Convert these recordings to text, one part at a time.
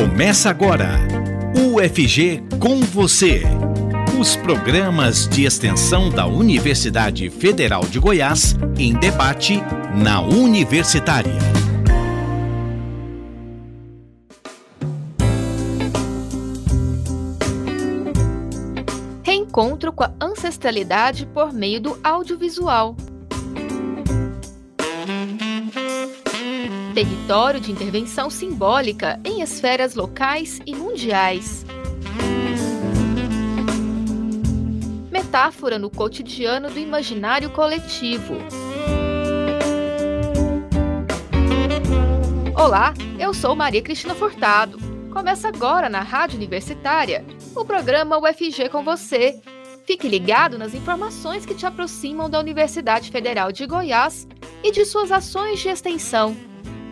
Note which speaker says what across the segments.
Speaker 1: Começa agora. UFG com você. Os programas de extensão da Universidade Federal de Goiás em debate na Universitária.
Speaker 2: Reencontro com a ancestralidade por meio do audiovisual. Território de intervenção simbólica em esferas locais e mundiais. Metáfora no cotidiano do imaginário coletivo. Olá, eu sou Maria Cristina Furtado. Começa agora na Rádio Universitária o programa UFG com você. Fique ligado nas informações que te aproximam da Universidade Federal de Goiás e de suas ações de extensão.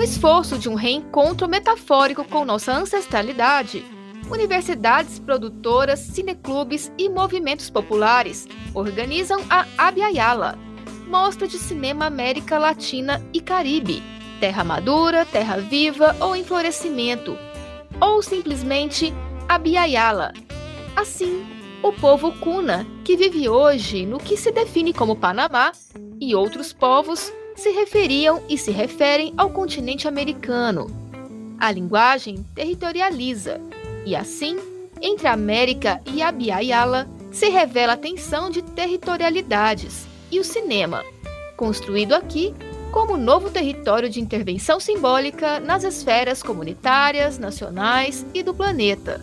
Speaker 2: No esforço de um reencontro metafórico com nossa ancestralidade, universidades produtoras, cineclubes e movimentos populares organizam a Abiayala, mostra de cinema América Latina e Caribe, terra madura, terra viva ou em florescimento, ou simplesmente Abiayala. Assim, o povo Cuna, que vive hoje no que se define como Panamá, e outros povos se referiam e se referem ao continente americano. A linguagem territorializa, e assim, entre a América e a Biayala, se revela a tensão de territorialidades e o cinema, construído aqui como novo território de intervenção simbólica nas esferas comunitárias, nacionais e do planeta.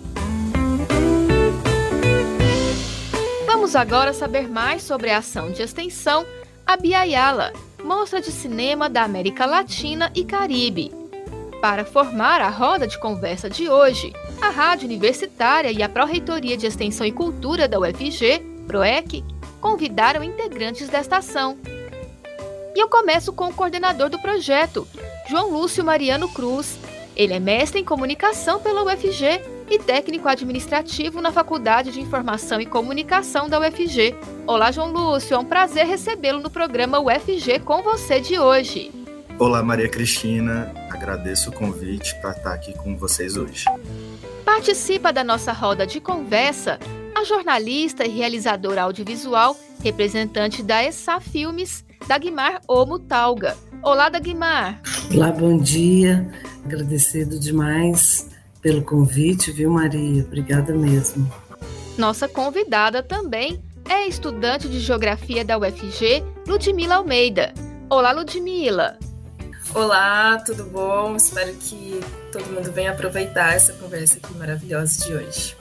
Speaker 2: Vamos agora saber mais sobre a ação de extensão Abiayala, Mostra de Cinema da América Latina e Caribe. Para formar a roda de conversa de hoje, a Rádio Universitária e a Pró-Reitoria de Extensão e Cultura da UFG, PROEC, convidaram integrantes desta ação. E eu começo com o coordenador do projeto, João Lúcio Mariano Cruz. Ele é mestre em comunicação pela UFG e técnico administrativo na Faculdade de Informação e Comunicação da UFG. Olá, João Lúcio, é um prazer recebê-lo no programa UFG com você de hoje.
Speaker 3: Olá, Maria Cristina, agradeço o convite para estar aqui com vocês hoje.
Speaker 2: Participa da nossa roda de conversa a jornalista e realizadora audiovisual, representante da ESA Filmes, Dagmar Omo Talga. Olá, Dagmar.
Speaker 4: Olá, bom dia. Agradecido demais pelo convite, viu, Maria? Obrigada mesmo.
Speaker 2: Nossa convidada também é estudante de Geografia da UFG, Ludmila Almeida. Olá, Ludmila.
Speaker 5: Olá, tudo bom? Espero que todo mundo venha aproveitar essa conversa aqui maravilhosa de hoje.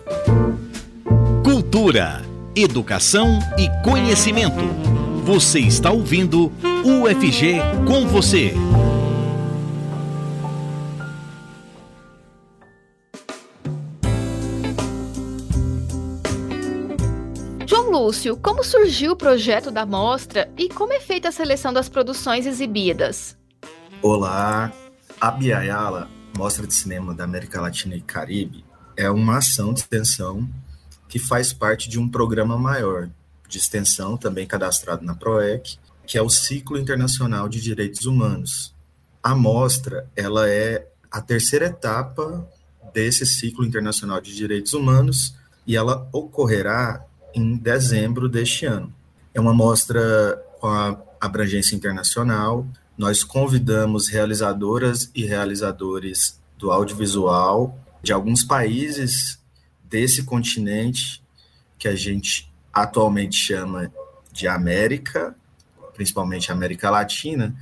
Speaker 1: Cultura, educação e conhecimento. Você está ouvindo UFG com você.
Speaker 2: Lúcio, como surgiu o projeto da mostra e como é feita a seleção das produções exibidas?
Speaker 3: Olá, a Biayala, Mostra de Cinema da América Latina e Caribe, é uma ação de extensão que faz parte de um programa maior de extensão, também cadastrado na PROEC, que é o Ciclo Internacional de Direitos Humanos. A mostra, ela é a terceira etapa desse Ciclo Internacional de Direitos Humanos e ela ocorrerá em dezembro deste ano. É uma mostra com a abrangência internacional. Nós convidamos realizadoras e realizadores do audiovisual de alguns países desse continente que a gente atualmente chama de América, principalmente América Latina,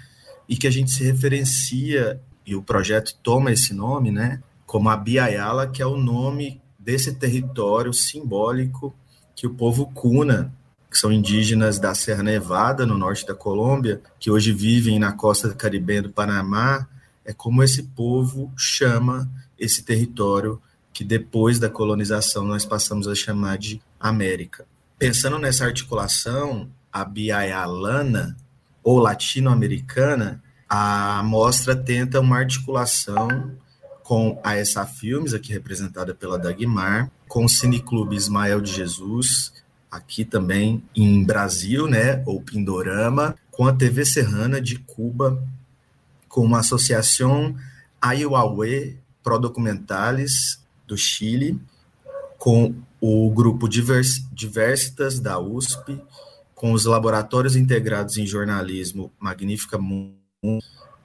Speaker 3: e que a gente se referencia, e o projeto toma esse nome, né, como a Biayala, que é o nome desse território simbólico que o povo Cuna, que são indígenas da Serra Nevada, no norte da Colômbia, que hoje vivem na costa caribenha do Panamá é como esse povo chama esse território que depois da colonização nós passamos a chamar de América. Pensando nessa articulação, a biaialana ou latino-americana, a mostra tenta uma articulação com a ESA Filmes, aqui representada pela Dagmar, com o Cineclube Ismael de Jesus, aqui também em Brasil, né, ou Pindorama, com a TV Serrana de Cuba, com uma associação Ayuahue Pro Documentales do Chile, com o grupo Divers, Diversitas da USP, com os laboratórios integrados em jornalismo Magnífica Mundo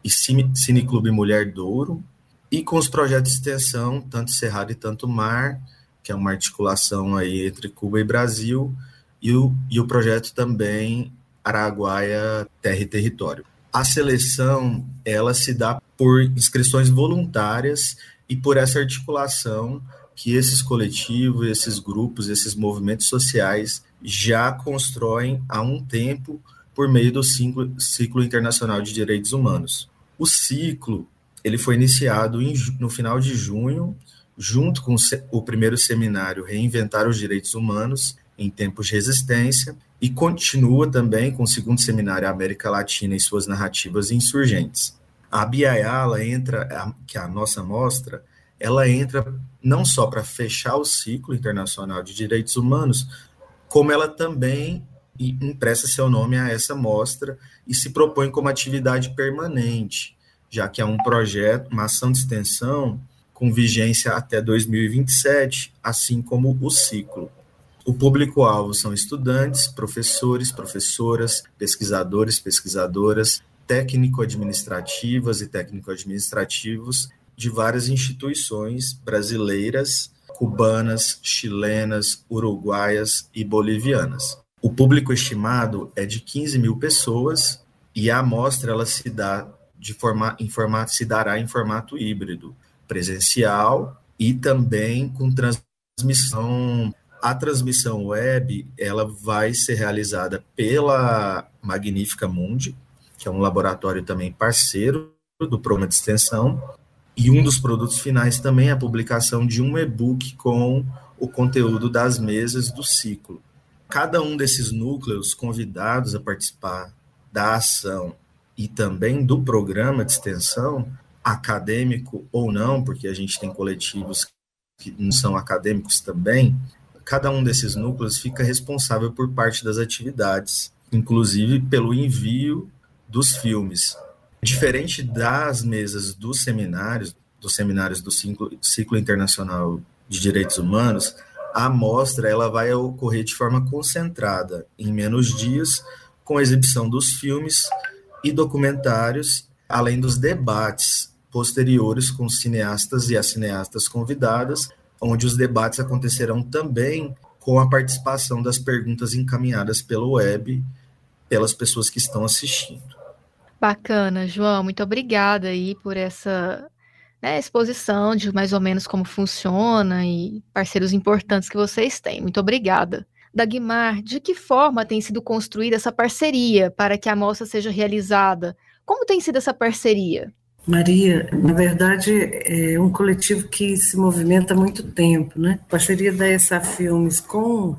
Speaker 3: e Cine, Cineclube Mulher Douro, e com os projetos de extensão, tanto Cerrado e Tanto Mar, que é uma articulação aí entre Cuba e Brasil, e o, e o projeto também Araguaia Terra e Território. A seleção, ela se dá por inscrições voluntárias e por essa articulação que esses coletivos, esses grupos, esses movimentos sociais já constroem há um tempo por meio do ciclo, ciclo internacional de direitos humanos. O ciclo ele foi iniciado em, no final de junho, junto com o primeiro seminário Reinventar os Direitos Humanos em Tempos de Resistência, e continua também com o segundo seminário América Latina e suas narrativas insurgentes. A Biayala entra, que é a nossa mostra, ela entra não só para fechar o ciclo internacional de direitos humanos, como ela também empresta seu nome a essa mostra e se propõe como atividade permanente já que é um projeto, uma ação de extensão com vigência até 2027, assim como o ciclo. O público-alvo são estudantes, professores, professoras, pesquisadores, pesquisadoras, técnico-administrativas e técnico-administrativos de várias instituições brasileiras, cubanas, chilenas, uruguaias e bolivianas. O público estimado é de 15 mil pessoas e a amostra ela se dá de forma, em formato, se dará em formato híbrido, presencial e também com transmissão. A transmissão web ela vai ser realizada pela Magnífica Mundi, que é um laboratório também parceiro do programa de extensão, e um dos produtos finais também é a publicação de um e-book com o conteúdo das mesas do ciclo. Cada um desses núcleos convidados a participar da ação e também do programa de extensão, acadêmico ou não, porque a gente tem coletivos que não são acadêmicos também, cada um desses núcleos fica responsável por parte das atividades, inclusive pelo envio dos filmes. Diferente das mesas dos seminários, dos seminários do ciclo, ciclo internacional de direitos humanos, a amostra ela vai ocorrer de forma concentrada, em menos dias, com exibição dos filmes e documentários, além dos debates posteriores com cineastas e as cineastas convidadas, onde os debates acontecerão também com a participação das perguntas encaminhadas pelo web pelas pessoas que estão assistindo.
Speaker 2: Bacana, João, muito obrigada aí por essa né, exposição de mais ou menos como funciona e parceiros importantes que vocês têm. Muito obrigada. Dagmar, de que forma tem sido construída essa parceria para que a mostra seja realizada? Como tem sido essa parceria?
Speaker 4: Maria, na verdade, é um coletivo que se movimenta há muito tempo, né? A parceria da ESA Filmes com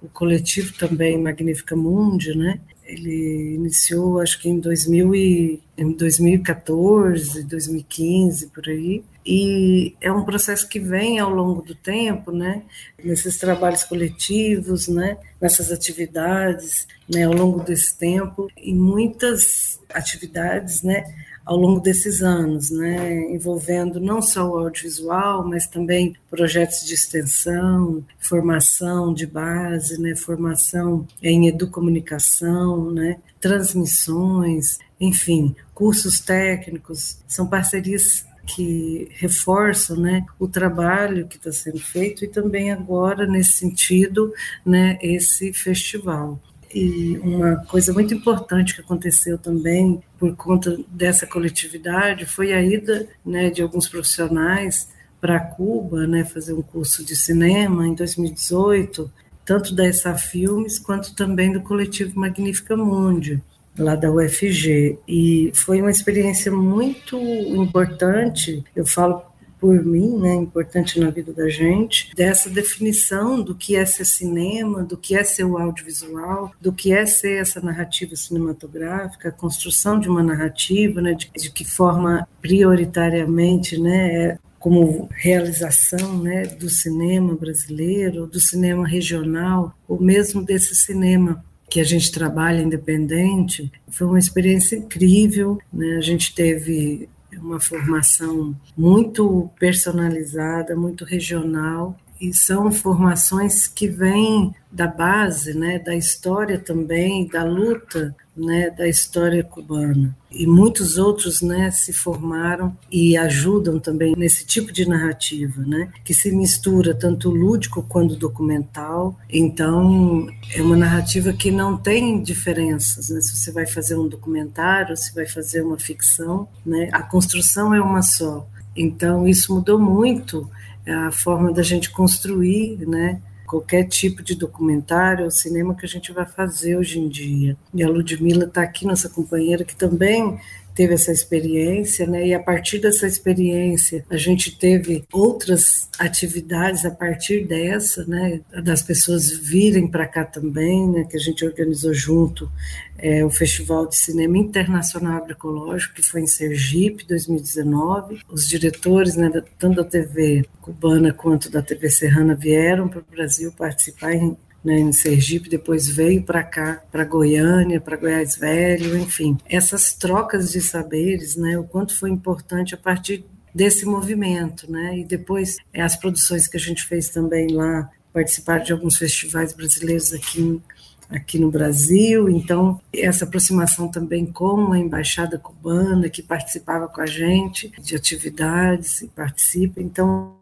Speaker 4: o coletivo também Magnífica Mundi, né? Ele iniciou, acho que em, 2000 e, em 2014, 2015, por aí. E é um processo que vem ao longo do tempo, né? Nesses trabalhos coletivos, né? Nessas atividades, né? Ao longo desse tempo. E muitas atividades, né? ao longo desses anos, né, envolvendo não só o audiovisual, mas também projetos de extensão, formação de base, né, formação em educomunicação, né, transmissões, enfim, cursos técnicos, são parcerias que reforçam né, o trabalho que está sendo feito e também agora, nesse sentido, né, esse festival. E uma coisa muito importante que aconteceu também por conta dessa coletividade foi a ida né, de alguns profissionais para Cuba, né, fazer um curso de cinema em 2018, tanto da ESA Filmes quanto também do coletivo Magnífica Mundi. lá da UFG. E foi uma experiência muito importante, eu falo por mim, né, importante na vida da gente, dessa definição do que é ser cinema, do que é ser o audiovisual, do que é ser essa narrativa cinematográfica, a construção de uma narrativa, né, de, de que forma prioritariamente, né, é como realização né, do cinema brasileiro, do cinema regional, ou mesmo desse cinema que a gente trabalha independente. Foi uma experiência incrível. Né? A gente teve uma formação muito personalizada, muito regional, e são formações que vêm da base, né, da história também, da luta né, da história cubana. E muitos outros né, se formaram e ajudam também nesse tipo de narrativa, né, que se mistura tanto lúdico quanto documental. Então, é uma narrativa que não tem diferenças. Né, se você vai fazer um documentário, se vai fazer uma ficção, né, a construção é uma só. Então, isso mudou muito a forma da gente construir, né, qualquer tipo de documentário ou cinema que a gente vai fazer hoje em dia. E a Ludmilla está aqui, nossa companheira, que também teve essa experiência, né? E a partir dessa experiência, a gente teve outras atividades a partir dessa, né? Das pessoas virem para cá também, né? Que a gente organizou junto é, o Festival de Cinema Internacional Agroecológico, que foi em Sergipe, 2019. Os diretores, né? Tanto da TV cubana quanto da TV serrana vieram para o Brasil participar em né, em Sergipe, depois veio para cá, para Goiânia, para Goiás Velho, enfim. Essas trocas de saberes, né, o quanto foi importante a partir desse movimento, né, e depois é, as produções que a gente fez também lá, participar de alguns festivais brasileiros aqui aqui no Brasil, então essa aproximação também com a embaixada cubana que participava com a gente de atividades e participa, então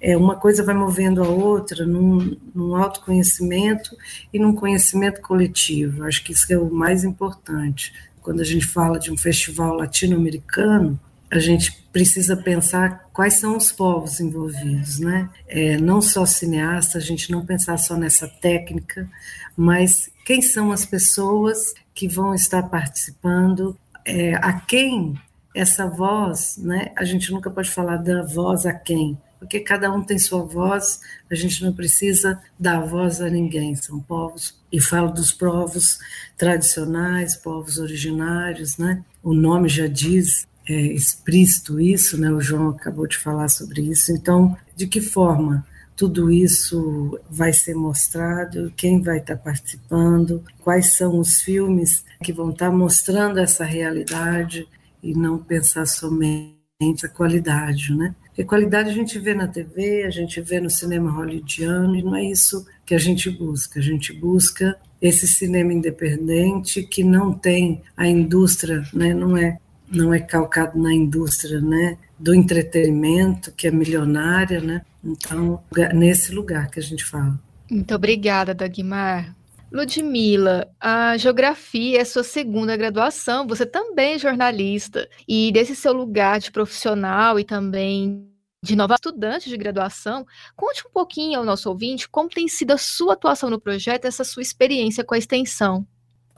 Speaker 4: é, uma coisa vai movendo a outra num, num autoconhecimento e num conhecimento coletivo. Acho que isso é o mais importante. Quando a gente fala de um festival latino-americano, a gente precisa pensar quais são os povos envolvidos, né? É, não só cineasta, a gente não pensar só nessa técnica, mas quem são as pessoas que vão estar participando, é, a quem essa voz, né? A gente nunca pode falar da voz a quem, porque cada um tem sua voz, a gente não precisa dar voz a ninguém, são povos, e falo dos povos tradicionais, povos originários, né? O nome já diz é, explícito isso, né? O João acabou de falar sobre isso. Então, de que forma tudo isso vai ser mostrado, quem vai estar participando, quais são os filmes que vão estar mostrando essa realidade e não pensar somente a qualidade, né? Porque qualidade a gente vê na TV, a gente vê no cinema hollywoodiano, e não é isso que a gente busca. A gente busca esse cinema independente que não tem a indústria, né? não, é, não é calcado na indústria né? do entretenimento, que é milionária. Né? Então, nesse lugar que a gente fala.
Speaker 2: Muito obrigada, Dagmar. Ludmila, a geografia é sua segunda graduação, você também é jornalista, e desse seu lugar de profissional e também de nova estudante de graduação, conte um pouquinho ao nosso ouvinte como tem sido a sua atuação no projeto, essa sua experiência com a extensão.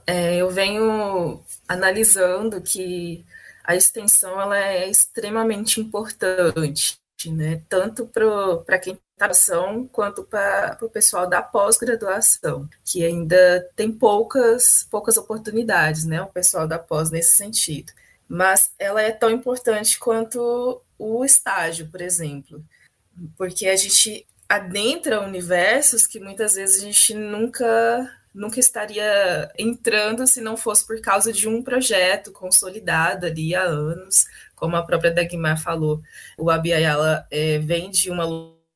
Speaker 5: É, eu venho analisando que a extensão ela é extremamente importante, né? tanto para quem graduação quanto para o pessoal da pós-graduação, que ainda tem poucas, poucas oportunidades, né? O pessoal da pós nesse sentido. Mas ela é tão importante quanto o estágio, por exemplo, porque a gente adentra universos que muitas vezes a gente nunca nunca estaria entrando se não fosse por causa de um projeto consolidado ali há anos, como a própria Dagmar falou. O Abiayala é, vem de uma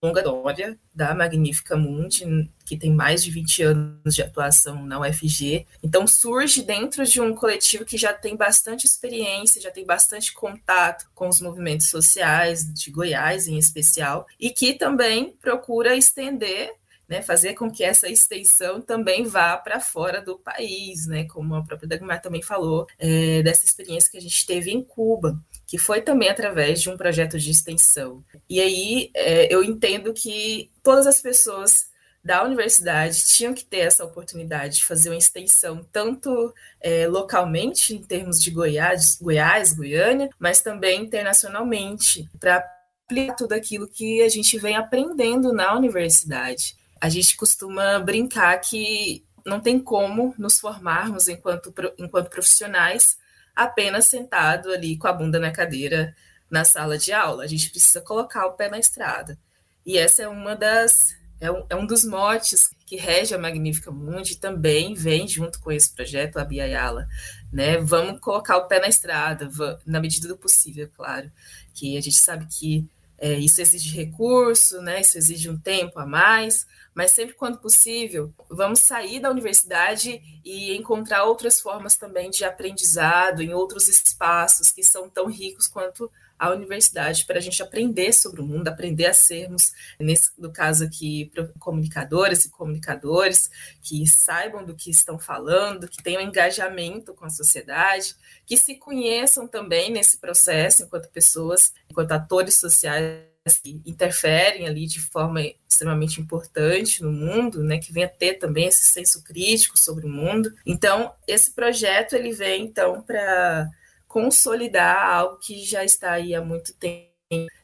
Speaker 5: longa história da Magnífica Mundi, que tem mais de 20 anos de atuação na UFG. Então, surge dentro de um coletivo que já tem bastante experiência, já tem bastante contato com os movimentos sociais de Goiás, em especial, e que também procura estender né, fazer com que essa extensão também vá para fora do país, né, como a própria Dagmar também falou, é, dessa experiência que a gente teve em Cuba, que foi também através de um projeto de extensão. E aí é, eu entendo que todas as pessoas da universidade tinham que ter essa oportunidade de fazer uma extensão tanto é, localmente, em termos de Goiás, Goiás, Goiânia, mas também internacionalmente, para aplicar tudo aquilo que a gente vem aprendendo na universidade. A gente costuma brincar que não tem como nos formarmos enquanto, enquanto profissionais apenas sentado ali com a bunda na cadeira na sala de aula. A gente precisa colocar o pé na estrada. E essa é uma das é um, é um dos motes que rege a Magnífica Mundi também vem junto com esse projeto, a Biayala, né? Vamos colocar o pé na estrada, na medida do possível, claro, que a gente sabe que é, isso exige recurso, né? Isso exige um tempo a mais, mas sempre quando possível, vamos sair da universidade e encontrar outras formas também de aprendizado em outros espaços que são tão ricos quanto a universidade para a gente aprender sobre o mundo, aprender a sermos, nesse, no caso aqui, comunicadoras e comunicadores que saibam do que estão falando, que tenham engajamento com a sociedade, que se conheçam também nesse processo enquanto pessoas, enquanto atores sociais que interferem ali de forma extremamente importante no mundo, né, que venha ter também esse senso crítico sobre o mundo. Então, esse projeto ele vem então para consolidar algo que já está aí há muito tempo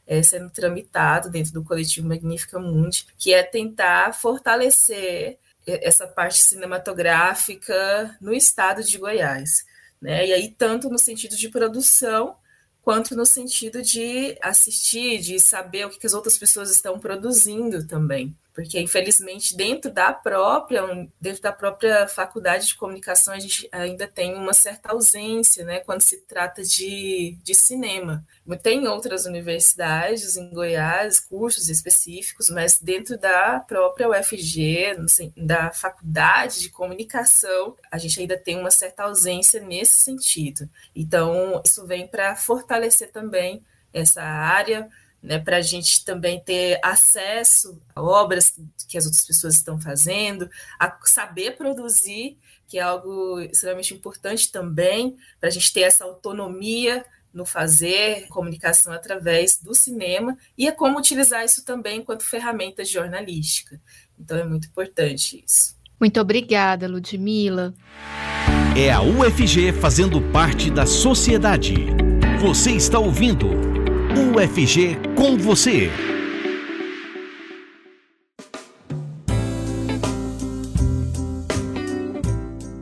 Speaker 5: é, sendo tramitado dentro do coletivo Magnífica Mundi, que é tentar fortalecer essa parte cinematográfica no estado de Goiás. Né? E aí, tanto no sentido de produção, quanto no sentido de assistir, de saber o que as outras pessoas estão produzindo também porque infelizmente dentro da própria dentro da própria faculdade de comunicação a gente ainda tem uma certa ausência, né, quando se trata de, de cinema. Tem outras universidades em Goiás, cursos específicos, mas dentro da própria UFG, da faculdade de comunicação, a gente ainda tem uma certa ausência nesse sentido. Então, isso vem para fortalecer também essa área, né, para a gente também ter acesso a obras que as outras pessoas estão fazendo, a saber produzir, que é algo extremamente importante também, para a gente ter essa autonomia no fazer comunicação através do cinema e é como utilizar isso também enquanto ferramenta jornalística. Então é muito importante isso.
Speaker 2: Muito obrigada, Ludmila.
Speaker 1: É a UFG fazendo parte da sociedade. Você está ouvindo UFG com você.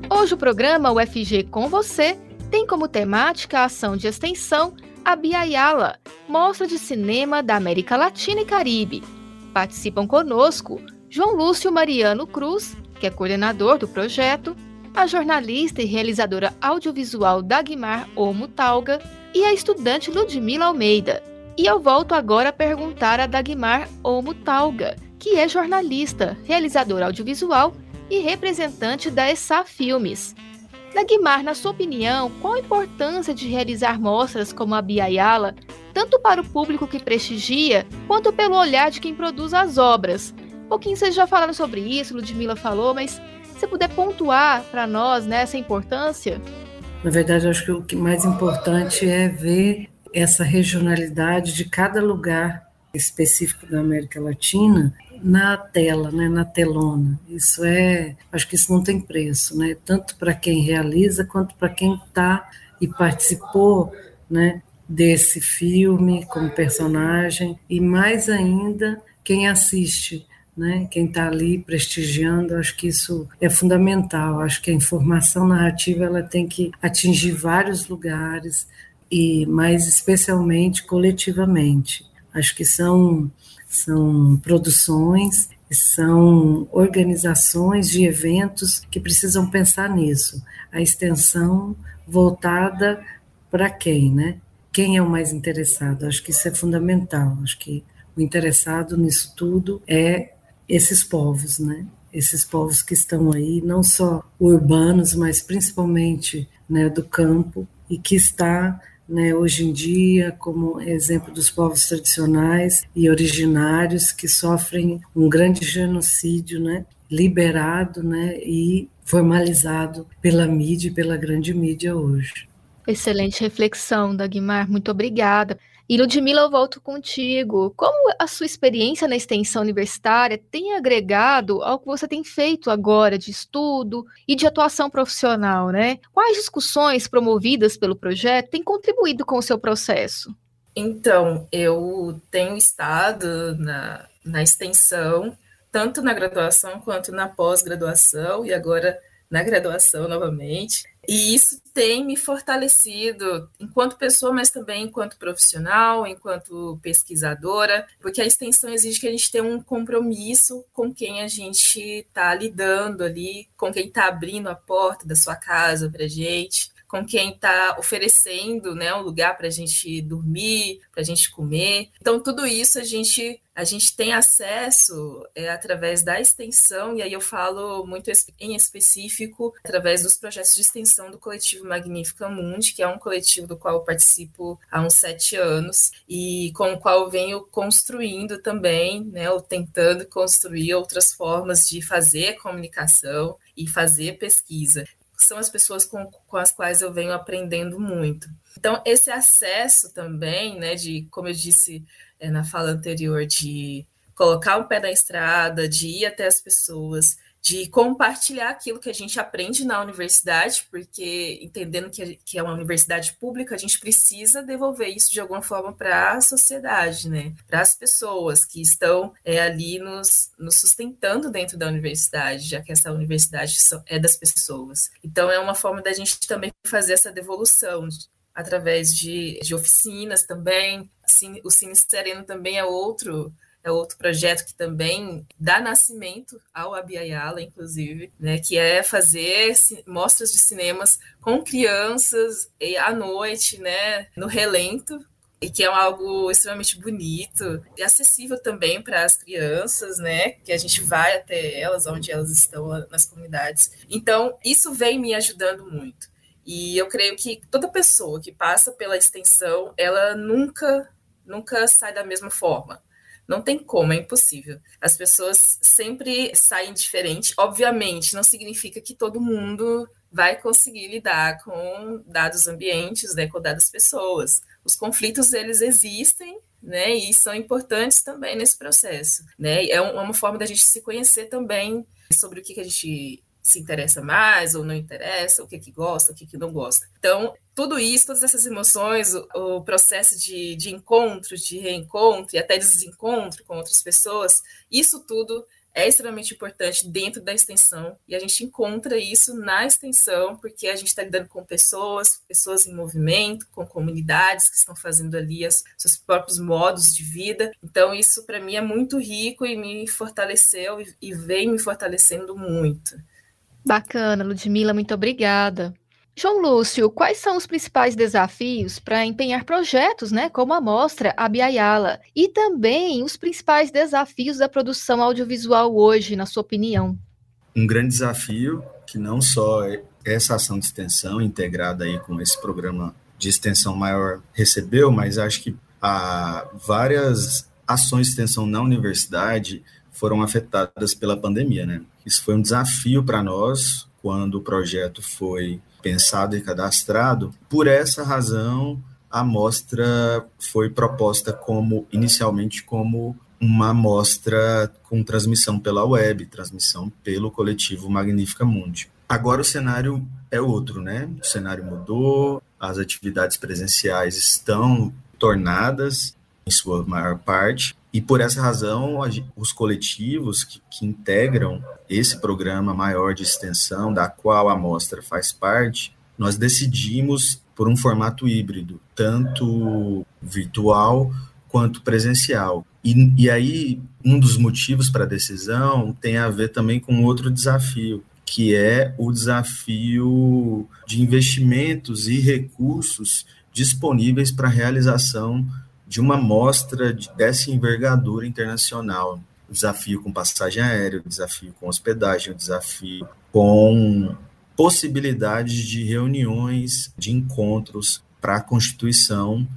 Speaker 2: Hoje o programa UFG com você tem como temática a ação de extensão a Biayala, mostra de cinema da América Latina e Caribe. Participam conosco João Lúcio Mariano Cruz, que é coordenador do projeto, a jornalista e realizadora audiovisual Dagmar Omo Talga e a estudante Ludmila Almeida. E eu volto agora a perguntar a Dagmar Omo Talga, que é jornalista, realizadora audiovisual e representante da ESA Filmes. Dagmar, na sua opinião, qual a importância de realizar mostras como a Biayala, tanto para o público que prestigia, quanto pelo olhar de quem produz as obras? Um pouquinho vocês já falaram sobre isso, Ludmila falou, mas se puder pontuar para nós né, essa importância?
Speaker 4: Na verdade, acho que o que mais importante é ver essa regionalidade de cada lugar específico da América Latina na tela, né, na telona. Isso é, acho que isso não tem preço, né? Tanto para quem realiza quanto para quem está e participou, né, desse filme como personagem e mais ainda quem assiste né? Quem está ali prestigiando, acho que isso é fundamental. Acho que a informação narrativa ela tem que atingir vários lugares e mais especialmente coletivamente. Acho que são são produções são organizações de eventos que precisam pensar nisso. A extensão voltada para quem, né? Quem é o mais interessado? Acho que isso é fundamental. Acho que o interessado nisso tudo é esses povos, né? Esses povos que estão aí, não só urbanos, mas principalmente né, do campo, e que está né, hoje em dia como exemplo dos povos tradicionais e originários que sofrem um grande genocídio, né, liberado né, e formalizado pela mídia e pela grande mídia hoje.
Speaker 2: Excelente reflexão, Dagmar, muito obrigada. E Ludmila, eu volto contigo. Como a sua experiência na extensão universitária tem agregado ao que você tem feito agora de estudo e de atuação profissional, né? Quais discussões promovidas pelo projeto têm contribuído com o seu processo?
Speaker 5: Então, eu tenho estado na, na extensão, tanto na graduação quanto na pós-graduação, e agora na graduação novamente. E isso tem me fortalecido enquanto pessoa, mas também enquanto profissional, enquanto pesquisadora, porque a extensão exige que a gente tenha um compromisso com quem a gente está lidando ali, com quem está abrindo a porta da sua casa para a gente com quem está oferecendo né, um lugar para a gente dormir, para a gente comer. Então, tudo isso a gente, a gente tem acesso é, através da extensão, e aí eu falo muito em específico através dos projetos de extensão do coletivo Magnífica Mundi, que é um coletivo do qual eu participo há uns sete anos, e com o qual venho construindo também, né, ou tentando construir outras formas de fazer comunicação e fazer pesquisa são as pessoas com, com as quais eu venho aprendendo muito. Então, esse acesso também, né, de, como eu disse é, na fala anterior, de colocar o pé na estrada, de ir até as pessoas, de compartilhar aquilo que a gente aprende na universidade, porque entendendo que, que é uma universidade pública, a gente precisa devolver isso de alguma forma para a sociedade, né? para as pessoas que estão é, ali nos, nos sustentando dentro da universidade, já que essa universidade é das pessoas. Então, é uma forma da gente também fazer essa devolução através de, de oficinas também. O Cine Sereno também é outro é outro projeto que também dá nascimento ao Abiyala, inclusive, né, que é fazer mostras de cinemas com crianças à noite, né, no relento, e que é algo extremamente bonito e acessível também para as crianças, né? Que a gente vai até elas, onde elas estão nas comunidades. Então, isso vem me ajudando muito. E eu creio que toda pessoa que passa pela extensão, ela nunca, nunca sai da mesma forma. Não tem como, é impossível. As pessoas sempre saem diferente. Obviamente, não significa que todo mundo vai conseguir lidar com dados ambientes, né, com dadas pessoas. Os conflitos eles existem, né, e são importantes também nesse processo, né? É, é uma forma da gente se conhecer também sobre o que, que a gente se interessa mais ou não interessa, o que que gosta, o que que não gosta. Então, tudo isso, todas essas emoções, o, o processo de, de encontro, de reencontro e até desencontro com outras pessoas, isso tudo é extremamente importante dentro da extensão e a gente encontra isso na extensão porque a gente está lidando com pessoas, pessoas em movimento, com comunidades que estão fazendo ali os seus próprios modos de vida. Então isso para mim é muito rico e me fortaleceu e, e vem me fortalecendo muito.
Speaker 2: Bacana, Ludmila, muito obrigada. João Lúcio, quais são os principais desafios para empenhar projetos, né, como a mostra Abiayala, e também os principais desafios da produção audiovisual hoje, na sua opinião?
Speaker 3: Um grande desafio que não só essa ação de extensão integrada aí com esse programa de extensão maior recebeu, mas acho que há várias ações de extensão na universidade foram afetadas pela pandemia, né? Isso foi um desafio para nós quando o projeto foi pensado e cadastrado. Por essa razão, a mostra foi proposta como inicialmente como uma mostra com transmissão pela web, transmissão pelo coletivo Magnífica Mundi. Agora o cenário é outro, né? O cenário mudou, as atividades presenciais estão tornadas em sua maior parte, e por essa razão, os coletivos que, que, integram esse programa maior de extensão, da qual a mostra faz parte, nós decidimos por um formato híbrido, tanto virtual quanto presencial. E, e aí, um dos motivos para a decisão tem a ver também com outro desafio, que é o desafio de investimentos e recursos disponíveis para a realização de uma mostra de, dessa envergadura internacional. Desafio com passagem aérea, desafio com hospedagem, desafio com possibilidades de reuniões, de encontros para a constituição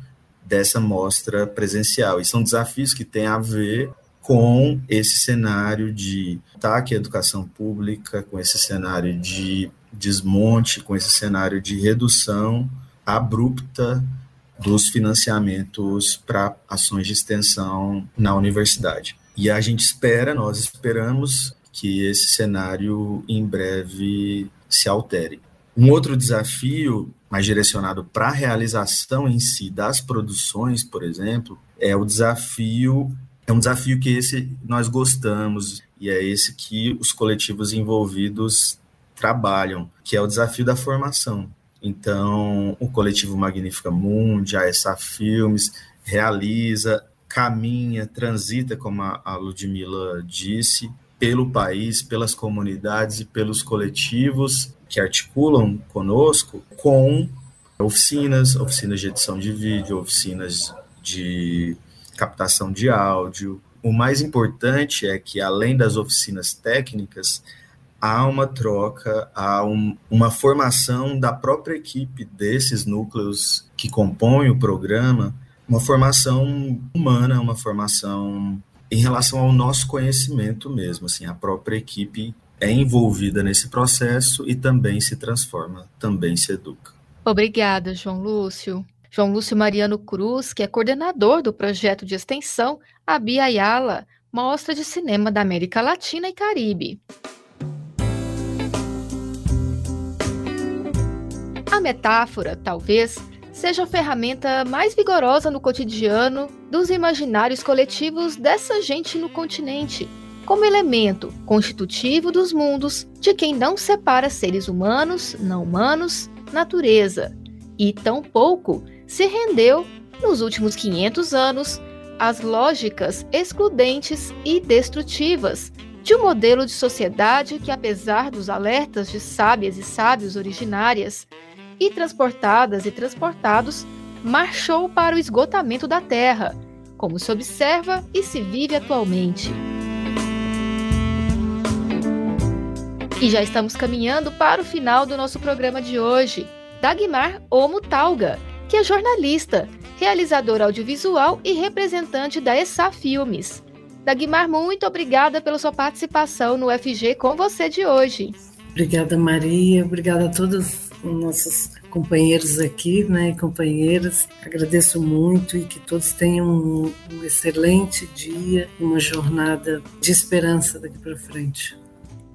Speaker 3: dessa mostra presencial. E são desafios que têm a ver com esse cenário de ataque à educação pública, com esse cenário de desmonte, com esse cenário de redução abrupta dos financiamentos para ações de extensão na universidade. E a gente espera, nós esperamos que esse cenário em breve se altere. Um outro desafio, mais direcionado para a realização em si das produções, por exemplo, é o desafio é um desafio que esse nós gostamos e é esse que os coletivos envolvidos trabalham, que é o desafio da formação. Então, o coletivo Magnífica Mundi, a ESA Filmes, realiza, caminha, transita, como a Ludmilla disse, pelo país, pelas comunidades e pelos coletivos que articulam conosco com oficinas, oficinas de edição de vídeo, oficinas de captação de áudio. O mais importante é que, além das oficinas técnicas, há uma troca, há um, uma formação da própria equipe desses núcleos que compõem o programa, uma formação humana, uma formação em relação ao nosso conhecimento mesmo, assim, a própria equipe é envolvida nesse processo e também se transforma, também se educa.
Speaker 2: Obrigada, João Lúcio. João Lúcio Mariano Cruz, que é coordenador do projeto de extensão A Bia Ayala, Mostra de Cinema da América Latina e Caribe. A metáfora, talvez, seja a ferramenta mais vigorosa no cotidiano dos imaginários coletivos dessa gente no continente, como elemento constitutivo dos mundos de quem não separa seres humanos, não humanos, natureza, e tampouco se rendeu, nos últimos 500 anos, às lógicas excludentes e destrutivas de um modelo de sociedade que, apesar dos alertas de sábias e sábios originárias, e transportadas e transportados, marchou para o esgotamento da Terra, como se observa e se vive atualmente. E já estamos caminhando para o final do nosso programa de hoje. Dagmar Omo Talga, que é jornalista, realizadora audiovisual e representante da ESA Filmes. Dagmar, muito obrigada pela sua participação no FG com você de hoje.
Speaker 4: Obrigada, Maria. Obrigada a todos nossos companheiros aqui, né, companheiras. Agradeço muito e que todos tenham um, um excelente dia, uma jornada de esperança daqui para frente.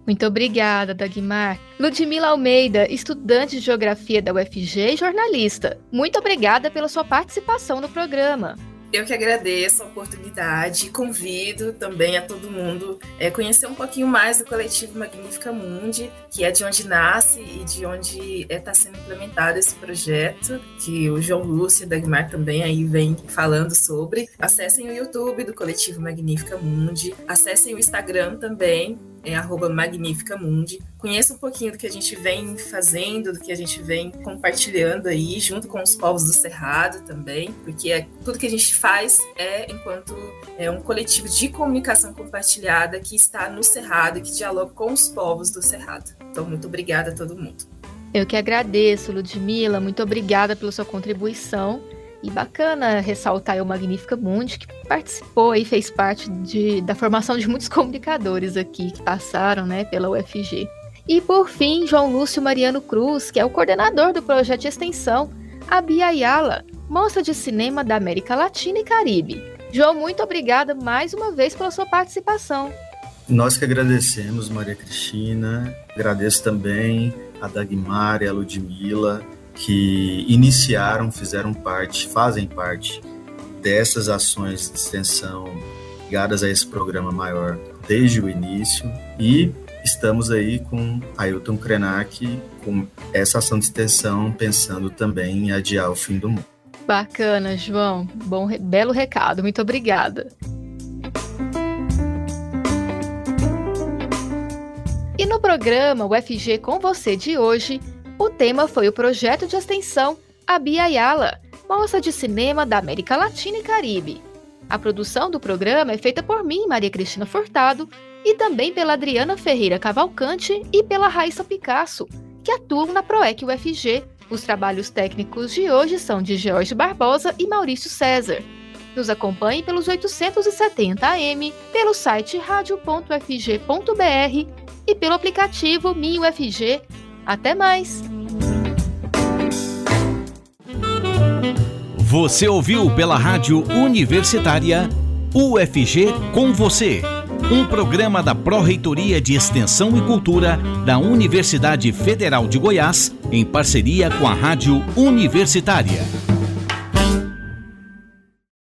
Speaker 2: Muito obrigada, Dagmar. Ludmila Almeida, estudante de Geografia da UFG e jornalista. Muito obrigada pela sua participação no programa.
Speaker 5: Eu que agradeço a oportunidade e convido também a todo mundo é, conhecer um pouquinho mais do coletivo Magnífica Mundi, que é de onde nasce e de onde está é, tá sendo implementado esse projeto, que o João Lúcio e a Dagmar também aí vem falando sobre. Acessem o YouTube do coletivo Magnífica Mundi, acessem o Instagram também, é arroba Magnífica Mundi. Conheça um pouquinho do que a gente vem fazendo, do que a gente vem compartilhando aí, junto com os povos do Cerrado também, porque é, tudo que a gente faz é enquanto é um coletivo de comunicação compartilhada que está no Cerrado e que dialoga com os povos do Cerrado. Então, muito obrigada a todo mundo.
Speaker 2: Eu que agradeço, Ludmila, muito obrigada pela sua contribuição. E bacana ressaltar o Magnífica Mundi, que participou e fez parte de, da formação de muitos comunicadores aqui que passaram né, pela UFG. E por fim, João Lúcio Mariano Cruz, que é o coordenador do projeto de extensão A Bia Mostra de Cinema da América Latina e Caribe. João, muito obrigada mais uma vez pela sua participação.
Speaker 3: Nós que agradecemos, Maria Cristina. Agradeço também a Dagmar e a Ludmilla que iniciaram, fizeram parte, fazem parte dessas ações de extensão ligadas a esse programa maior desde o início e estamos aí com Ailton Krenak com essa ação de extensão pensando também em adiar o fim do mundo.
Speaker 2: Bacana, João. Bom, belo recado. Muito obrigada. E no programa UFG com você de hoje, o tema foi o projeto de extensão A Bia Yala, Mostra de Cinema da América Latina e Caribe. A produção do programa é feita por mim, Maria Cristina Furtado, e também pela Adriana Ferreira Cavalcante e pela Raíssa Picasso, que atuam na PROEC UFG. Os trabalhos técnicos de hoje são de Jorge Barbosa e Maurício César. Nos acompanhe pelos 870 AM, pelo site radio.fg.br e pelo aplicativo MinUFG até mais!
Speaker 1: Você ouviu pela Rádio Universitária UFG com você. Um programa da Pró-Reitoria de Extensão e Cultura da Universidade Federal de Goiás, em parceria com a Rádio Universitária.